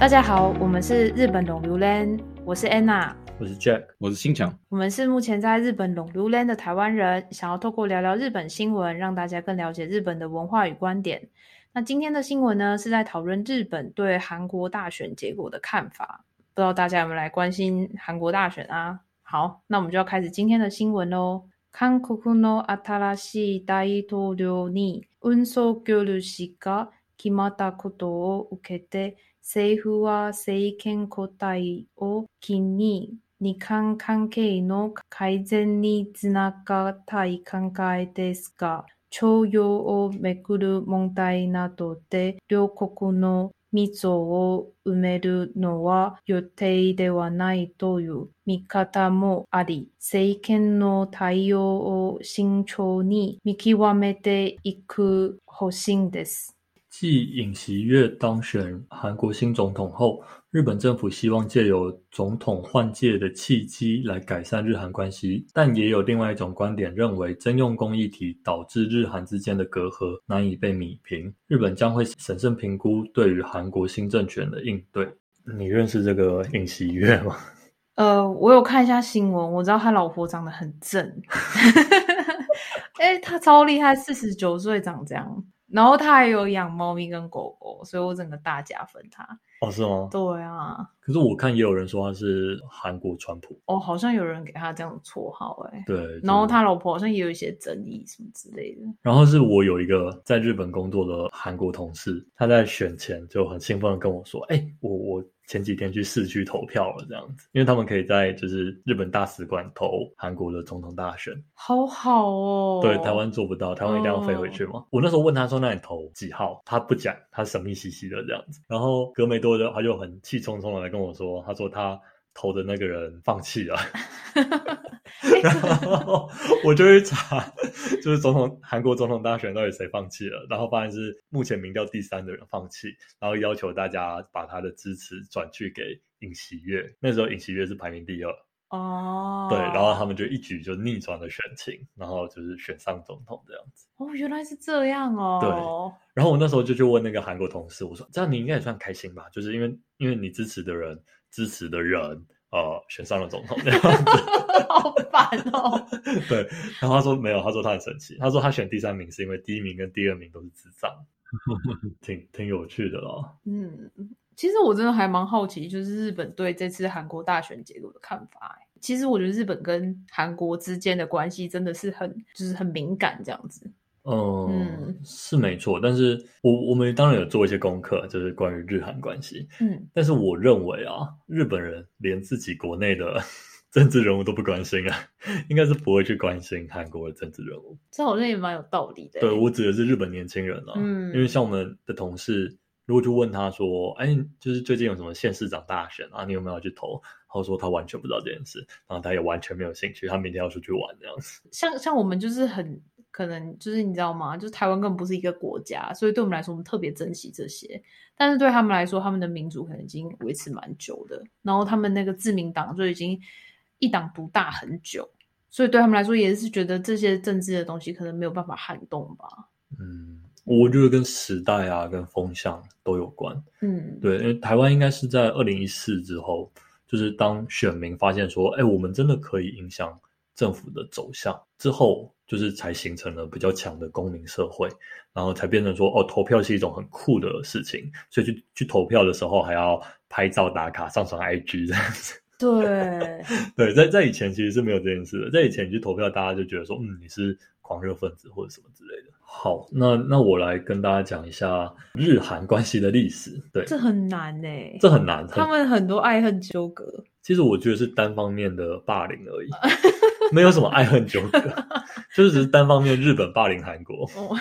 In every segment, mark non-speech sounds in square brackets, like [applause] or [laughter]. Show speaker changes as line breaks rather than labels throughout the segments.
大家好，我们是日本龙榴莲，我是 Anna，
我是 Jack，
我是新强。
我们是目前在日本龙榴莲的台湾人，想要透过聊聊日本新闻，让大家更了解日本的文化与观点。那今天的新闻呢，是在讨论日本对韩国大选结果的看法。不知道大家有没有来关心韩国大选啊？好，那我们就要开始今天的新闻喽。韓国の新しい大統領に運送業ル氏が決まったことを受けて、 政府は政権交代を機に日韓関係の改善につながたい考えですが、徴用をめぐる問題などで両国の溝を埋めるのは予定ではないという見方もあり、政権の対応を慎重に見極めていく方針です。
继尹锡悦当选韩国新总统后，日本政府希望借由总统换届的契机来改善日韩关系，但也有另外一种观点认为，征用工议题导致日韩之间的隔阂难以被弭平。日本将会审慎评估对于韩国新政权的应对。你认识这个尹锡悦吗？[laughs]
呃，我有看一下新闻，我知道他老婆长得很正，[laughs] 哎、他超厉害，四十九岁长这样，然后他还有养猫咪跟狗狗，所以我整个大加分他。
哦，是吗？
对啊，
可是我看也有人说他是韩国川普，
哦，好像有人给他这样的绰号、哎，
对。
然后他老婆好像也有一些争议什么之类的。
然后是我有一个在日本工作的韩国同事，他在选前就很兴奋的跟我说：“哎、我我前几天去市区投票了，这样子，因为他们可以在就是日本大使馆投韩国的总统大选。
好好哦，
对，台湾做不到，台湾一定要飞回去嘛。我那时候问他说：“那你投几号？”他不讲，他神秘兮兮的这样子。然后隔没多久，他就很气冲冲的来跟我说：“他说他投的那个人放弃了。[laughs] ”然后我就去查，就是总统韩国总统大选到底谁放弃了，然后发现是目前民调第三的人放弃，然后要求大家把他的支持转去给尹锡悦。那时候尹锡悦是排名第二，
哦，
对，然后他们就一举就逆转了选情，然后就是选上总统这样子。
哦，原来是这样哦，对
然后我那时候就去问那个韩国同事，我说这样你应该也算开心吧，就是因为因为你支持的人支持的人呃选上了总统这样子。[laughs]
好烦哦。
对，然后他说没有，他说他很神奇，他说他选第三名是因为第一名跟第二名都是智障，[laughs] 挺挺有趣的咯。
嗯，其实我真的还蛮好奇，就是日本对这次韩国大选结果的看法欸。其实我觉得日本跟韩国之间的关系真的是很，就是很敏感这样子。
嗯，
嗯
是没错，但是我我们当然有做一些功课，就是关于日韩关系。
嗯，
但是我认为啊，日本人连自己国内的 [laughs] 政治人物都不关心啊，应该是不会去关心韩国的政治人物。
这好像也蛮有道理的欸。
对我指的是日本年轻人啊，
嗯
因为像我们的同事，如果就问他说，哎，就是最近有什么县市长大选啊，你有没有要去投？他说他完全不知道这件事，然后他也完全没有兴趣，他明天要出去玩这样子。
像像我们就是很可能就是你知道吗？就是台湾根本不是一个国家，所以对我们来说，我们特别珍惜这些。但是对他们来说，他们的民主可能已经维持蛮久的，然后他们那个自民党就已经一党独大很久，所以对他们来说也是觉得这些政治的东西可能没有办法撼动吧。
嗯，我觉得跟时代啊，跟风向都有关。
嗯，
对，因为台湾应该是在二零一四之后，就是当选民发现说，哎，我们真的可以影响政府的走向之后，就是才形成了比较强的公民社会，然后才变成说，哦，投票是一种很酷的事情，所以去去投票的时候还要拍照打卡上传 IG 这样子。[laughs]
对，[laughs]
对，在在以前其实是没有这件事的，在以前你去投票，大家就觉得说，嗯，你是狂热分子或者什么之类的。好，那那我来跟大家讲一下日韩关系的历史。对，
这很难呢、
这很难，
他们很多爱恨纠葛。
其实我觉得是单方面的霸凌而已，[laughs] 没有什么爱恨纠葛，[laughs] 就是只是单方面日本霸凌韩国。
哦，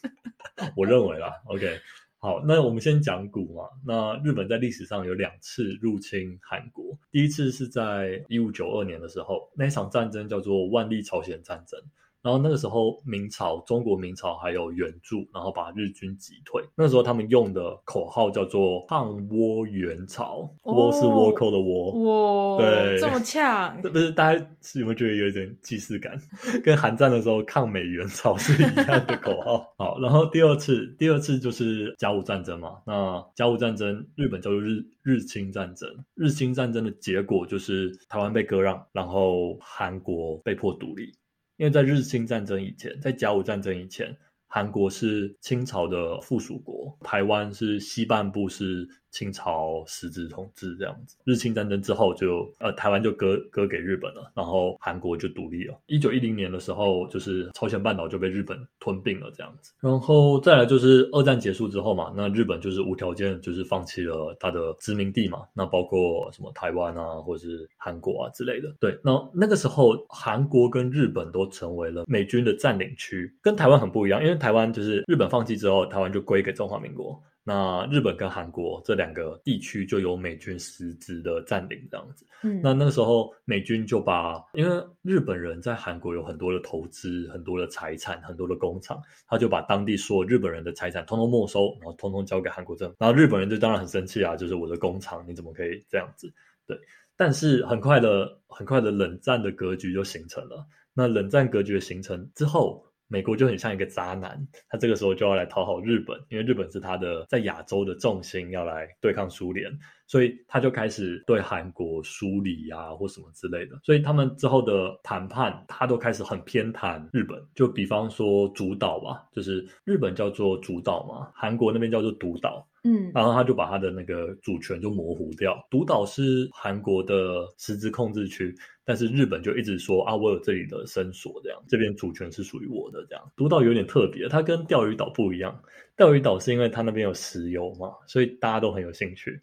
[laughs]
我认为啦，OK，好，那我们先讲古嘛。那日本在历史上有两次入侵韩国，第一次是在一五九二年的时候，那一场战争叫做万历朝鲜战争。然后那个时候明朝中国明朝还有援助，然后把日军击退。那时候他们用的口号叫做“抗倭援朝”，倭是倭寇的倭。
哇，
对
这么呛，[laughs]
这不是大家是有没有觉得有一点既视感？跟韩战的时候抗美援朝是一样的口号。[laughs] 好，然后第二次，第二次就是甲午战争嘛。那甲午战争，日本叫做日日清战争。日清战争的结果就是台湾被割让，然后韩国被迫独立。因为在日清战争以前，在甲午战争以前，韩国是清朝的附属国，台湾是西半部是清朝实质统治这样子。日清战争之后就呃台湾就割割给日本了，然后韩国就独立了。一九一零年的时候，就是朝鲜半岛就被日本吞并了这样子。然后再来就是二战结束之后嘛，那日本就是无条件就是放弃了它的殖民地嘛，那包括什么台湾啊，或者是韩国啊之类的。对，那那个时候韩国跟日本都成为了美军的占领区，跟台湾很不一样，因为台湾就是日本放弃之后，台湾就归给中华民国。那日本跟韩国这两个地区就有美军实质的占领这样子。
嗯，
那那个时候美军就把，因为日本人在韩国有很多的投资、很多的财产、很多的工厂，他就把当地所有日本人的财产通通没收，然后通通交给韩国政府。然后日本人就当然很生气啊，就是我的工厂你怎么可以这样子？对，但是很快的、很快的冷战的格局就形成了。那冷战格局的形成之后。美国就很像一个渣男，他这个时候就要来讨好日本，因为日本是他的在亚洲的重心，要来对抗苏联，所以他就开始对韩国疏离啊，或什么之类的。所以他们之后的谈判，他都开始很偏袒日本。就比方说主导吧，就是日本叫做主导嘛，韩国那边叫做独岛。
嗯，
然后他就把他的那个主权就模糊掉，独岛是韩国的实质控制区，但是日本就一直说啊，我有这里的伸索，这样这边主权是属于我的，这样独岛有点特别，它跟钓鱼岛不一样，钓鱼岛是因为它那边有石油嘛，所以大家都很有兴趣，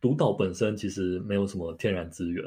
独岛本身其实没有什么天然资源。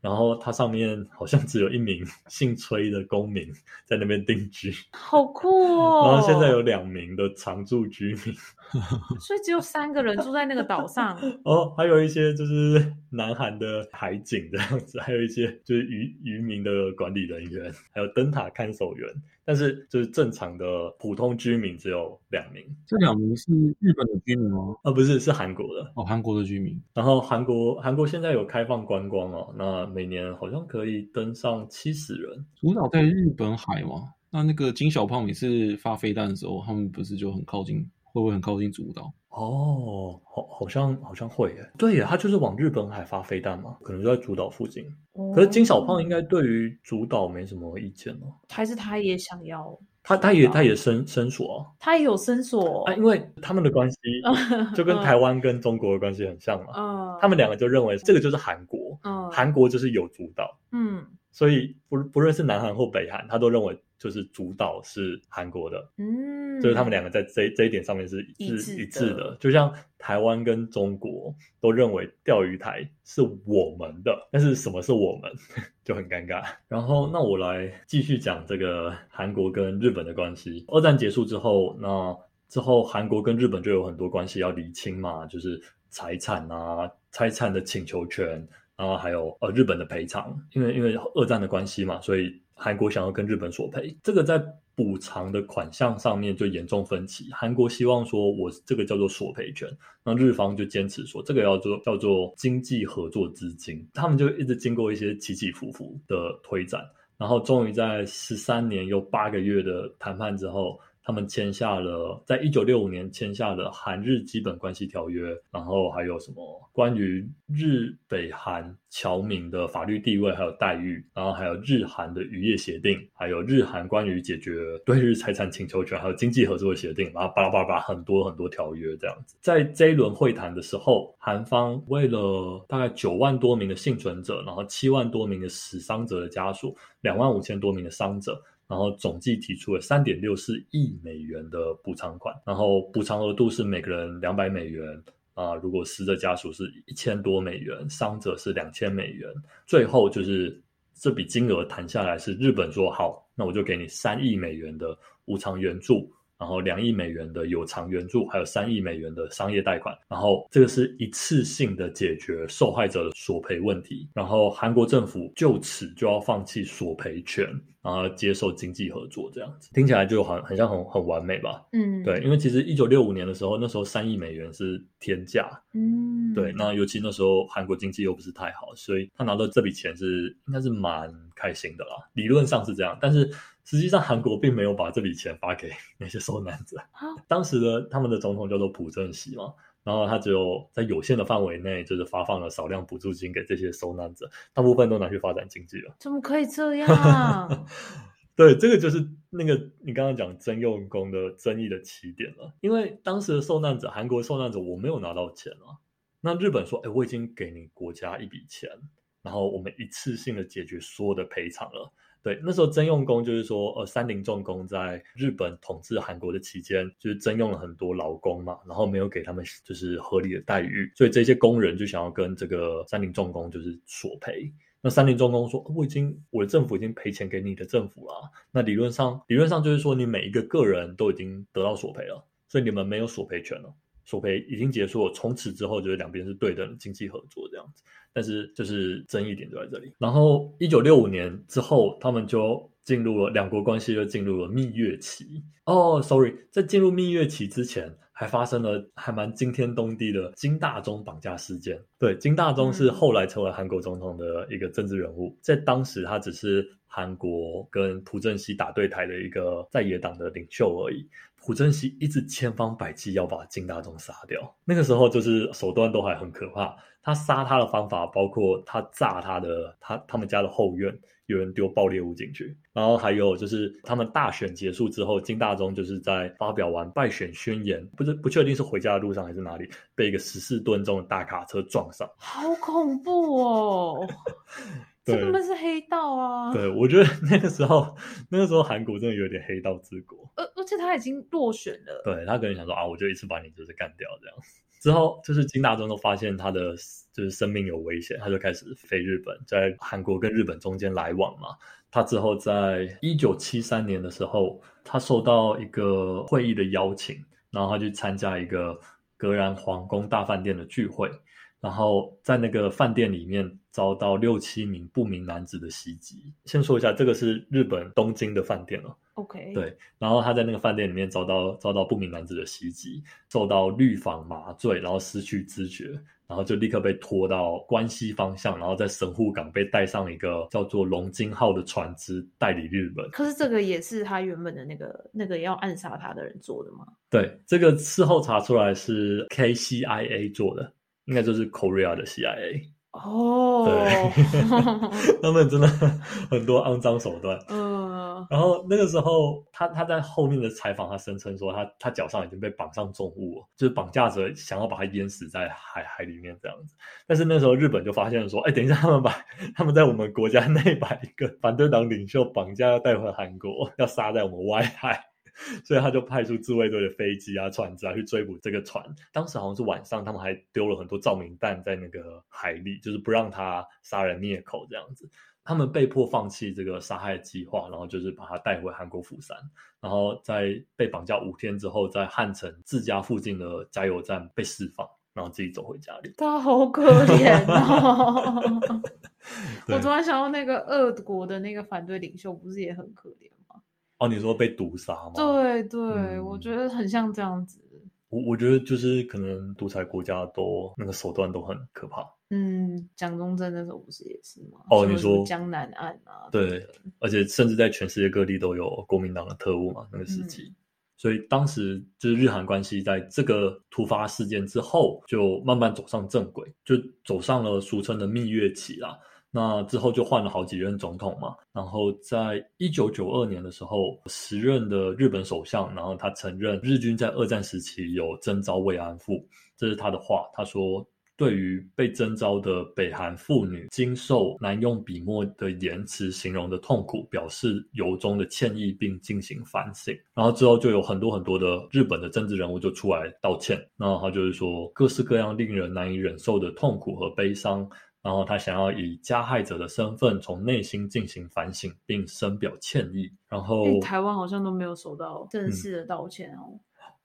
然后它上面好像只有一名 [laughs] 姓崔的公民在那边定居，
好酷哦！[laughs]
然后现在有两名的常住居民，[laughs]
所以只有三个人住在那个岛上。
哦，还有一些就是南韩的海警这样子，还有一些就是渔渔民的管理人员，还有灯塔看守员。但是就是正常的普通居民只有两名，
这两名是日本的居民吗？
啊，不是，是韩国的
哦，韩国的居民。
然后韩国韩国现在有开放观光哦，那每年好像可以登上七十人。
主岛在日本海吗？那那个金小胖每次发飞弹的时候，他们不是就很靠近？会不会很靠近主岛？
哦，好，好像好像会耶。对耶，他就是往日本海发飞弹嘛，可能就在主岛附近。可是金小胖应该对于主岛没什么意见哦，
还是他也想要？
他他也他也伸伸索啊，
他也有伸索
啊，因为他们的关系 [laughs] 就跟台湾跟中国的关系很像嘛。
嗯，
他们两个就认为这个就是韩国，
嗯
韩国就是有主岛，
嗯
所以不不论是南韩或北韩，他都认为就是主岛是韩国的。
嗯，
就是他们两个在这这一点上面是
一致
是
的
一致的，就像台湾跟中国都认为钓鱼台是我们的，但是什么是我们 [laughs] 就很尴尬。然后，那我来继续讲这个韩国跟日本的关系。二战结束之后，那之后韩国跟日本就有很多关系要厘清嘛，就是财产啊、财产的请求权，然后还有呃日本的赔偿，因为因为二战的关系嘛，所以韩国想要跟日本索赔，这个在补偿的款项上面就严重分歧。韩国希望说我这个叫做索赔权，那日方就坚持说这个要做叫做经济合作资金，他们就一直经过一些起起伏伏的推展，然后终于在十三年又八个月的谈判之后。他们签下了，在一九六五年签下了韩日基本关系条约，然后还有什么关于日北韩侨民的法律地位还有待遇，然后还有日韩的渔业协定，还有日韩关于解决对日财产请求权还有经济合作的协定，然后巴拉巴拉巴很多很多条约这样子。在这一轮会谈的时候，韩方为了大概九万多名的幸存者，然后七万多名的死伤者的家属，两万五千多名的伤者。然后总计提出了三点六四亿美元的补偿款，然后补偿额度是每个人两百美元啊、如果死者家属是一千多美元，伤者是两千美元，最后就是这笔金额谈下来是日本说好，那我就给你三亿美元的无偿援助，然然后两亿美元的有偿援助，还有三亿美元的商业贷款，然后这个是一次性的解决受害者的索赔问题，然后韩国政府就此就要放弃索赔权，然后接受经济合作，这样子听起来就很很像很很完美吧？
嗯，
对，因为其实一九六五年的时候，那时候三亿美元是天价，
嗯，
对，那尤其那时候韩国经济又不是太好，所以他拿到这笔钱是应该是蛮开心的啦，理论上是这样，但是。实际上，韩国并没有把这笔钱发给那些受难者。当时的他们的总统叫做朴正熙嘛，然后他只有在有限的范围内，就是发放了少量补助金给这些受难者，大部分都拿去发展经济了。
怎么可以这样？[laughs]
对，这个就是那个你刚刚讲征用工的争议的起点了。因为当时的受难者，韩国受难者我没有拿到钱啊，那日本说：“哎，我已经给你国家一笔钱，然后我们一次性的解决所有的赔偿了。”对，那时候征用工就是说，呃，三菱重工在日本统治韩国的期间，就是征用了很多劳工嘛，然后没有给他们就是合理的待遇，所以这些工人就想要跟这个三菱重工就是索赔。那三菱重工说，我已经我的政府已经赔钱给你的政府了，那理论上理论上就是说，你每一个个人都已经得到索赔了，所以你们没有索赔权了，索赔已经结束了，从此之后就是两边是对等经济合作这样子。但是就是争议点就在这里。然后一九六五年之后，他们就进入了两国关系就进入了蜜月期。哦，sorry，在进入蜜月期之前，还发生了还蛮惊天动地的金大中绑架事件。对，金大中是后来成为韩国总统的一个政治人物，在当时他只是韩国跟朴正熙打对台的一个在野党的领袖而已。朴正熙一直千方百计要把金大中杀掉，那个时候就是手段都还很可怕。他杀他的方法包括他炸他的他他们家的后院，有人丢爆裂物进去，然后还有就是他们大选结束之后，金大中就是在发表完败选宣言，不是不确定是回家的路上还是哪里，被一个十四吨重的大卡车撞上，
好恐怖哦！[laughs] 这他妈是黑道啊！
对，我觉得那个时候那个时候韩国真的有点黑道之国，
而而且他已经落选了，
对他可能想说啊，我就一次把你就是干掉这样。之后就是金大中都发现他的就是生命有危险，他就开始飞日本，在韩国跟日本中间来往嘛。他之后在一九七三年的时候，他受到一个会议的邀请，然后他去参加一个格兰皇宫大饭店的聚会，然后在那个饭店里面遭到六七名不明男子的袭击。先说一下，这个是日本东京的饭店了。
OK，
对，然后他在那个饭店里面遭到遭到不明男子的袭击，受到氯仿麻醉，然后失去知觉，然后就立刻被拖到关西方向，然后在神户港被带上一个叫做龙津号的船只，带离日本。
可是这个也是他原本的那个那个要暗杀他的人做的吗？
对，这个事后查出来是 KCIA 做的，应该就是 Korea 的 CIA。
哦，
对，[laughs] 他们真的很多肮脏手段。
嗯，
然后那个时候，他他在后面的采访，他声称说，他他脚上已经被绑上重物，就是绑架者想要把他淹死在海海里面这样子。但是那时候日本就发现说，哎，等一下，他们把他们在我们国家内 [laughs] 把一个反对党领袖绑架要带回韩国，要杀在我们外海。所以他就派出自卫队的飞机啊、船只啊去追捕这个船。当时好像是晚上，他们还丢了很多照明弹在那个海里，就是不让他杀人灭口这样子。他们被迫放弃这个杀害计划，然后就是把他带回韩国釜山。然后在被绑架五天之后，在汉城自家附近的加油站被释放，然后自己走回家里。
他好可怜哦！[laughs] [laughs] 我突然想到那个俄国的那个反对领袖，不是也很可怜吗？
哦，你说被毒杀吗？
对对，我觉得很像这样子。
我我觉得就是可能独裁国家都那个手段都很可怕。
嗯，蒋中正那时候不是也是吗？
哦，你说
江南岸啊？
对，而且甚至在全世界各地都有国民党的特务嘛，那个时期。所以当时就是日韩关系在这个突发事件之后，就慢慢走上正轨，就走上了俗称的蜜月期啦。那之后就换了好几任总统嘛，然后在一九九二年的时候，时任的日本首相，然后他承认日军在二战时期有征召慰安妇，这是他的话。他说，对于被征召的北韩妇女经受难用笔墨的言辞形容的痛苦，表示由衷的歉意，并进行反省。然后之后就有很多很多的日本的政治人物就出来道歉，那他就是说，各式各样令人难以忍受的痛苦和悲伤。然后他想要以加害者的身份从内心进行反省，并深表歉意。然后
诶台湾好像都没有收到正式的道歉哦。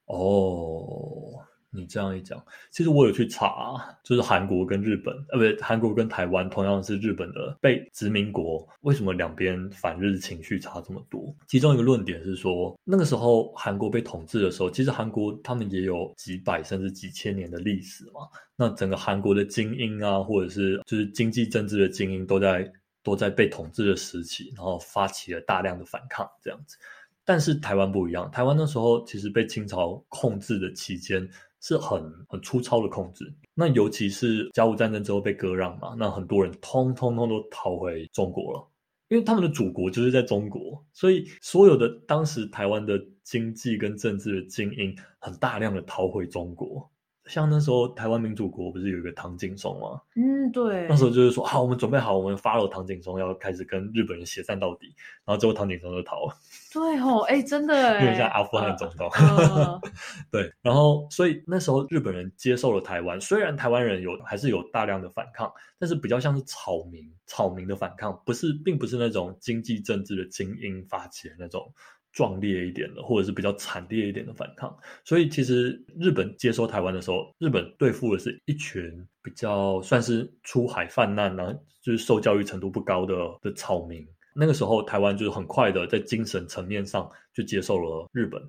哦，你这样一讲，其实我有去查，就是韩国跟日本，呃，不，韩国跟台湾同样是日本的被殖民国，为什么两边反日情绪差这么多？其中一个论点是说，那个时候韩国被统治的时候，其实韩国他们也有几百甚至几千年的历史嘛。那整个韩国的精英啊，或者是就是经济政治的精英，都在都在被统治的时期，然后发起了大量的反抗，这样子。但是台湾不一样，台湾那时候其实被清朝控制的期间是很很粗糙的控制。那尤其是甲午战争之后被割让嘛，那很多人通通通都逃回中国了，因为他们的祖国就是在中国，所以所有的当时台湾的经济跟政治的精英很大量的逃回中国。像那时候台湾民主国不是有一个唐景松吗？
嗯，对。
那时候就是说，好，我们准备好，我们发了唐景松要开始跟日本人血战到底，然后最后唐景松就逃了。[laughs]
对哦，哎，真的，
有点像阿富汗总统。[laughs] 对，然后所以那时候日本人接受了台湾，虽然台湾人有还是有大量的反抗，但是比较像是草民，草民的反抗，不是，并不是那种经济政治的精英发起的那种。壮烈一点的，或者是比较惨烈一点的反抗，所以其实日本接收台湾的时候，日本对付的是一群比较算是出海泛滥，然后就是受教育程度不高的的草民。那个时候，台湾就是很快的在精神层面上就接受了日本，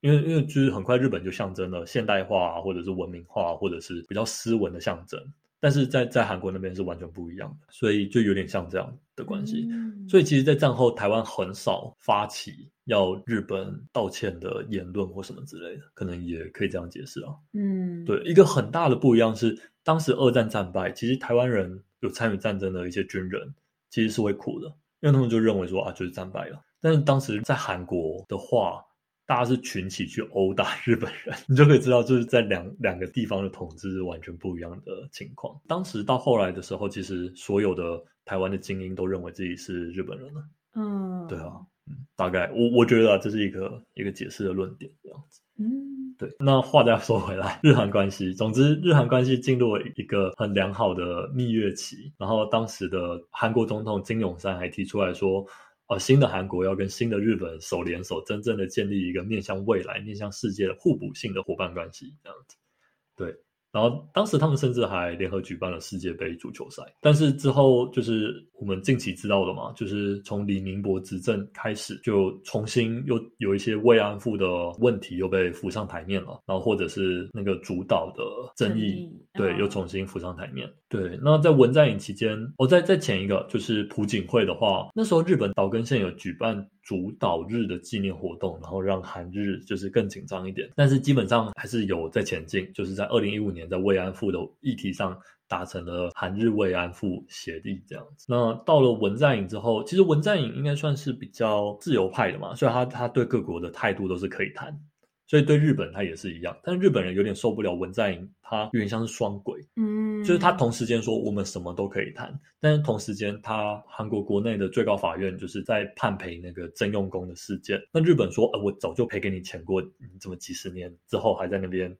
因为因为就是很快日本就象征了现代化，或者是文明化，或者是比较斯文的象征。但是在在韩国那边是完全不一样的，所以就有点像这样的关系。所以其实，在战后台湾很少发起要日本道歉的言论或什么之类的，可能也可以这样解释啊。
嗯，
对，一个很大的不一样是，当时二战战败，其实台湾人有参与战争的一些军人其实是会哭的，因为他们就认为说啊，就是战败了。但是当时在韩国的话。大家是群起去殴打日本人，你就可以知道，就是在两两个地方的统治是完全不一样的情况。当时到后来的时候，其实所有的台湾的精英都认为自己是日本人了。
嗯，
对啊，嗯，大概我我觉得这是一个一个解释的论点这样子。
嗯，
对。那话再说回来，日韩关系，总之日韩关系进入了一个很良好的蜜月期。然后当时的韩国总统金泳三还提出来说。呃，新的韩国要跟新的日本手联手，真正的建立一个面向未来、面向世界的互补性的伙伴关系，这样子，对。然后当时他们甚至还联合举办了世界杯足球赛，但是之后就是我们近期知道的嘛，就是从李明博执政开始，就重新又有一些慰安妇的问题又被浮上台面了，然后或者是那个主导的争议，对，又重新浮上台面。对，那在文在寅期间，我在在前一个就是朴槿惠的话，那时候日本岛根县有举办。主导日的纪念活动，然后让韩日就是更紧张一点，但是基本上还是有在前进，就是在二零一五年在慰安妇的议题上达成了韩日慰安妇协议这样子。那到了文在寅之后，其实文在寅应该算是比较自由派的嘛，所以他他对各国的态度都是可以谈。所以对日本他也是一样，但是日本人有点受不了文在寅，他有点像是双轨，
嗯，
就是他同时间说我们什么都可以谈，但是同时间他韩国国内的最高法院就是在判赔那个征用工的事件，那日本说，呃，我早就赔给你钱过，你怎么几十年之后还在那边？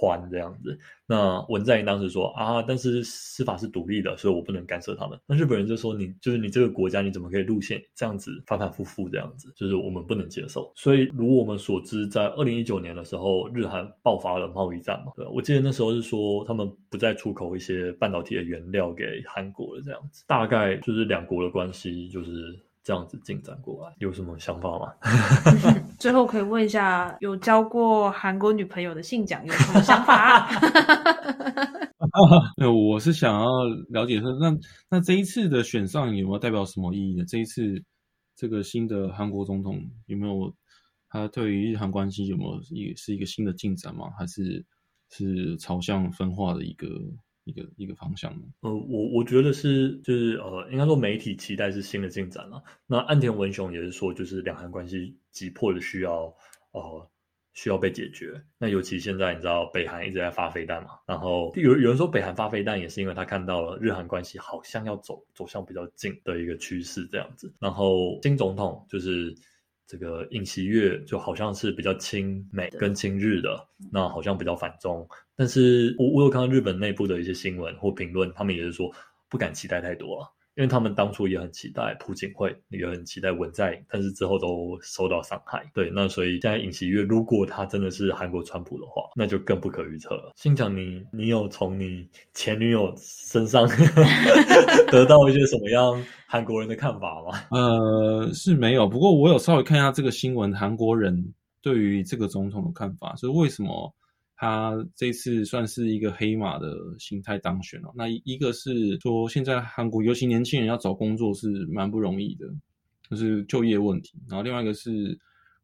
还这样子，那文在寅当时说啊，但是司法是独立的，所以我不能干涉他们。那日本人就说，你就是你这个国家，你怎么可以路线这样子反反复复这样子，就是我们不能接受。所以如我们所知，在二零一九年的时候，日韩爆发了贸易战嘛，对我记得那时候是说他们不再出口一些半导体的原料给韩国了，这样子，大概就是两国的关系就是。这样子进展过来，有什么想法吗？[laughs]
最后可以问一下，有交过韩国女朋友的信讲有什么想法？[laughs]
那我是想要了解说，那那这一次的选上有没有代表什么意义呢？这一次这个新的韩国总统有没有他对于日韩关系有没有一是一个新的进展吗？还是是朝向分化的一个？一个一个方向呢？
呃，我我觉得是，就是呃，应该说媒体期待是新的进展了。那岸田文雄也是说，就是两韩关系急迫的需要，呃，需要被解决。那尤其现在你知道，北韩一直在发飞弹嘛，然后有有人说北韩发飞弹也是因为他看到了日韩关系好像要走走向比较近的一个趋势这样子。然后金总统就是这个尹锡悦就好像是比较亲美跟亲日的，那好像比较反中。但是我我有看到日本内部的一些新闻或评论，他们也是说，不敢期待太多了。因为他们当初也很期待朴槿惠，也很期待文在寅，但是之后都受到伤害。对，那所以现在尹锡悦，如果他真的是韩国川普的话，那就更不可预测了。心讲你，你有从你前女友身上 [laughs] [laughs] 得到一些什么样韩国人的看法吗？
呃，是没有，不过我有稍微看一下这个新闻，韩国人对于这个总统的看法，就是为什么。他这次算是一个黑马的心态当选了。那一个是说，现在韩国尤其年轻人要找工作是蛮不容易的，就是就业问题。然后另外一个是。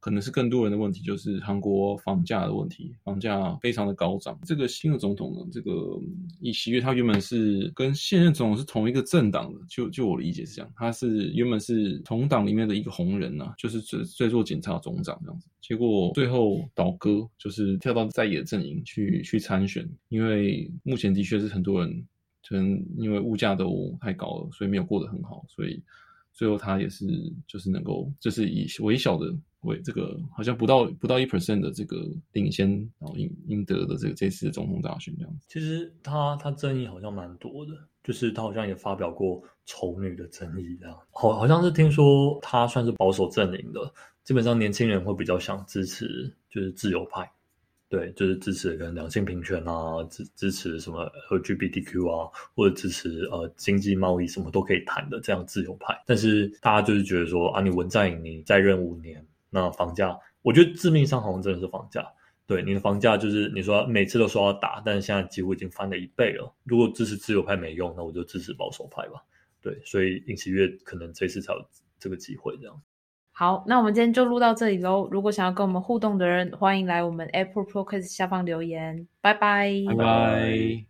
可能是更多人的问题，就是韩国房价的问题，房价非常的高涨。这个新的总统呢，这个尹锡悦他原本是跟现任总统是同一个政党的，就就我理解是这样，他是原本是同党里面的一个红人呐，就是在在做检察总长这样子，结果最后倒戈，就是跳到在野阵营去去参选，因为目前的确是很多人可能因为物价都太高了，所以没有过得很好，所以最后他也是就是能够就是以微小的。为这个好像不到不到一 percent 的这个领先，然后赢赢得的这个这次的总统大选这样。
其实他他争议好像蛮多的，就是他好像也发表过丑女的争议这样。好好像是听说他算是保守阵营的，基本上年轻人会比较想支持就是自由派，对，就是支持跟两性平权啊，支支持什么 LGBTQ 啊，或者支持呃经济贸易什么都可以谈的这样自由派。但是大家就是觉得说啊，你文在寅你在任五年。那房价，我觉得致命伤好像真的是房价。对你的房价，就是你说每次都说要打，但是现在几乎已经翻了一倍了。如果支持自由派没用，那我就支持保守派吧。对，所以尹锡悦可能这次才有这个机会这样。
好，那我们今天就录到这里喽。如果想要跟我们互动的人，欢迎来我们 Apple Podcast 下方留言。拜拜，
拜拜。